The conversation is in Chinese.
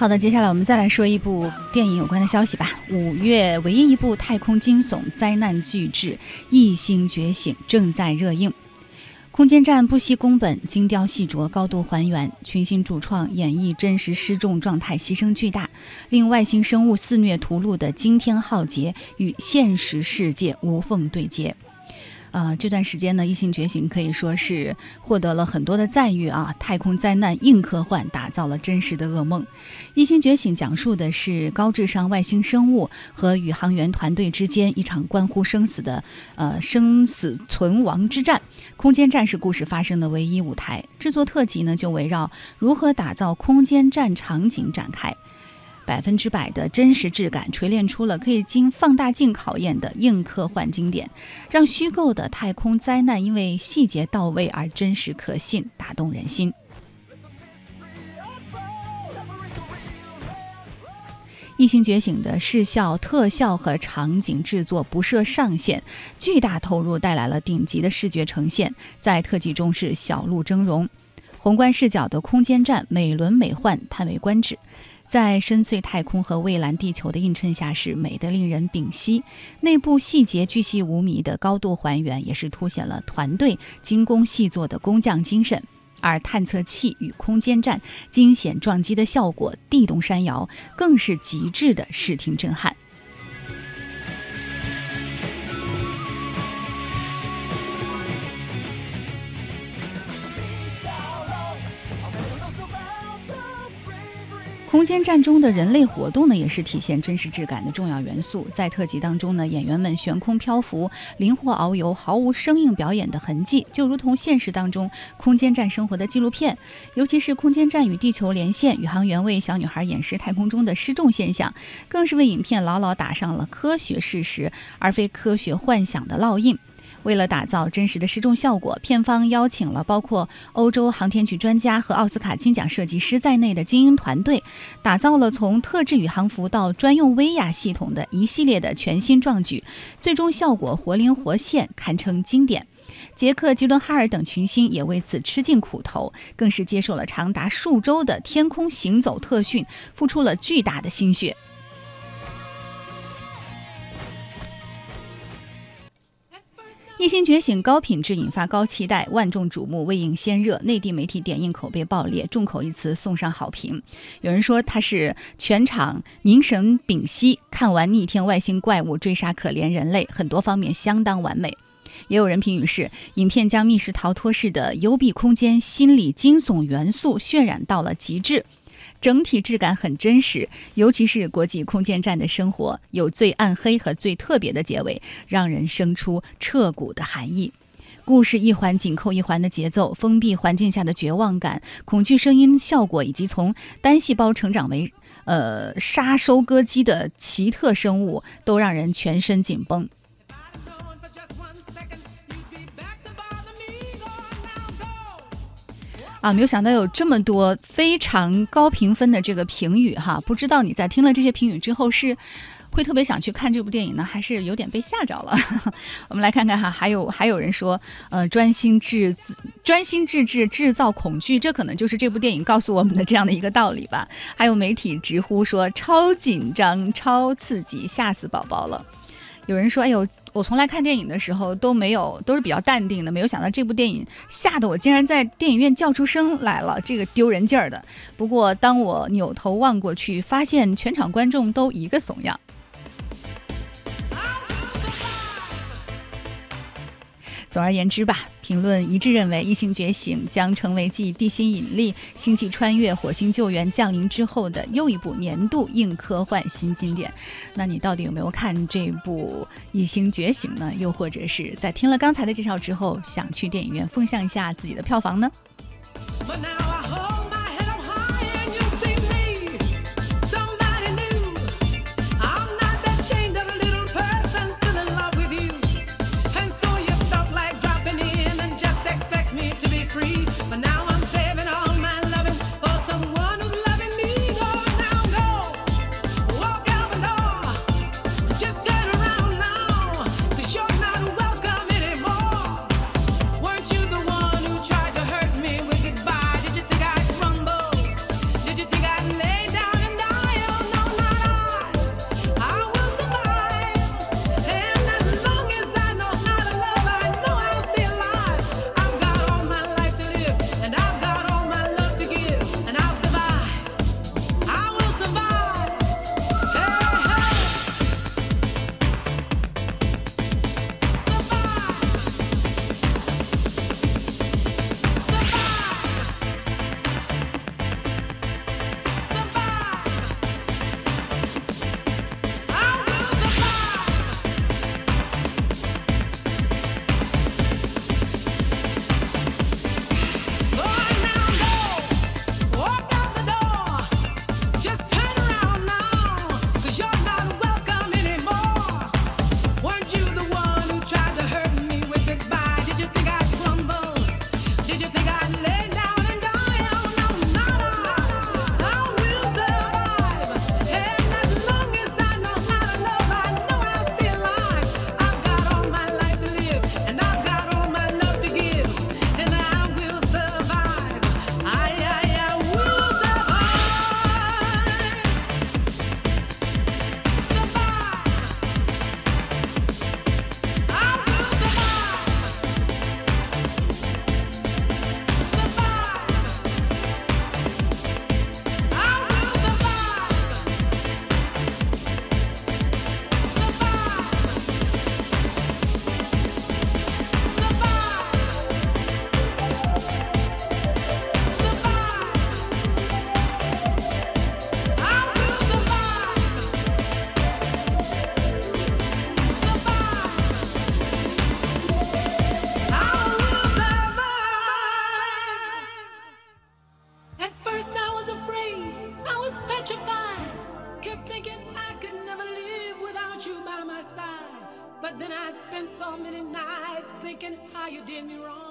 好的，接下来我们再来说一部电影有关的消息吧。五月唯一一部太空惊悚灾难巨制《异星觉醒》正在热映。空间站不惜工本，精雕细琢，高度还原，群星主创演绎真实失重状态，牺牲巨大，令外星生物肆虐屠戮的惊天浩劫与现实世界无缝对接。呃，这段时间呢，《异星觉醒》可以说是获得了很多的赞誉啊！太空灾难硬科幻，打造了真实的噩梦。《异星觉醒》讲述的是高智商外星生物和宇航员团队之间一场关乎生死的呃生死存亡之战。空间站是故事发生的唯一舞台。制作特辑呢，就围绕如何打造空间站场景展开。百分之百的真实质感，锤炼出了可以经放大镜考验的硬科幻经典，让虚构的太空灾难因为细节到位而真实可信，打动人心。异星觉醒的视效、特效和场景制作不设上限，巨大投入带来了顶级的视觉呈现，在特技中是小鹿峥嵘。宏观视角的空间站美轮美奂，叹为观止。在深邃太空和蔚蓝地球的映衬下，是美得令人屏息。内部细节巨细无遗的高度还原，也是凸显了团队精工细作的工匠精神。而探测器与空间站惊险撞击的效果，地动山摇，更是极致的视听震撼。空间站中的人类活动呢，也是体现真实质感的重要元素。在特辑当中呢，演员们悬空漂浮、灵活遨游，毫无生硬表演的痕迹，就如同现实当中空间站生活的纪录片。尤其是空间站与地球连线，宇航员为小女孩演示太空中的失重现象，更是为影片牢牢打上了科学事实而非科学幻想的烙印。为了打造真实的失重效果，片方邀请了包括欧洲航天局专家和奥斯卡金奖设计师在内的精英团队，打造了从特制宇航服到专用威亚系统的一系列的全新壮举，最终效果活灵活现，堪称经典。杰克·吉伦哈尔等群星也为此吃尽苦头，更是接受了长达数周的天空行走特训，付出了巨大的心血。《异星觉醒》高品质引发高期待，万众瞩目，未映先热。内地媒体点映口碑爆裂，众口一词送上好评。有人说它是全场凝神屏息，看完逆天外星怪物追杀可怜人类，很多方面相当完美。也有人评语是，影片将密室逃脱式的幽闭空间心理惊悚元素渲染到了极致。整体质感很真实，尤其是国际空间站的生活，有最暗黑和最特别的结尾，让人生出彻骨的寒意。故事一环紧扣一环的节奏，封闭环境下的绝望感、恐惧声音效果，以及从单细胞成长为呃杀收割机的奇特生物，都让人全身紧绷。啊，没有想到有这么多非常高评分的这个评语哈，不知道你在听了这些评语之后是会特别想去看这部电影呢，还是有点被吓着了？我们来看看哈，还有还有人说，呃，专心致志、专心致志制造恐惧，这可能就是这部电影告诉我们的这样的一个道理吧。还有媒体直呼说超紧张、超刺激，吓死宝宝了。有人说，哎呦。我从来看电影的时候都没有，都是比较淡定的。没有想到这部电影吓得我竟然在电影院叫出声来了，这个丢人劲儿的。不过当我扭头望过去，发现全场观众都一个怂样。总而言之吧，评论一致认为，《异星觉醒》将成为继《地心引力》《星际穿越》《火星救援》降临之后的又一部年度硬科幻新经典。那你到底有没有看这部《异星觉醒》呢？又或者是在听了刚才的介绍之后，想去电影院奉献一下自己的票房呢？petrified. Kept thinking I could never live without you by my side. But then I spent so many nights thinking how you did me wrong.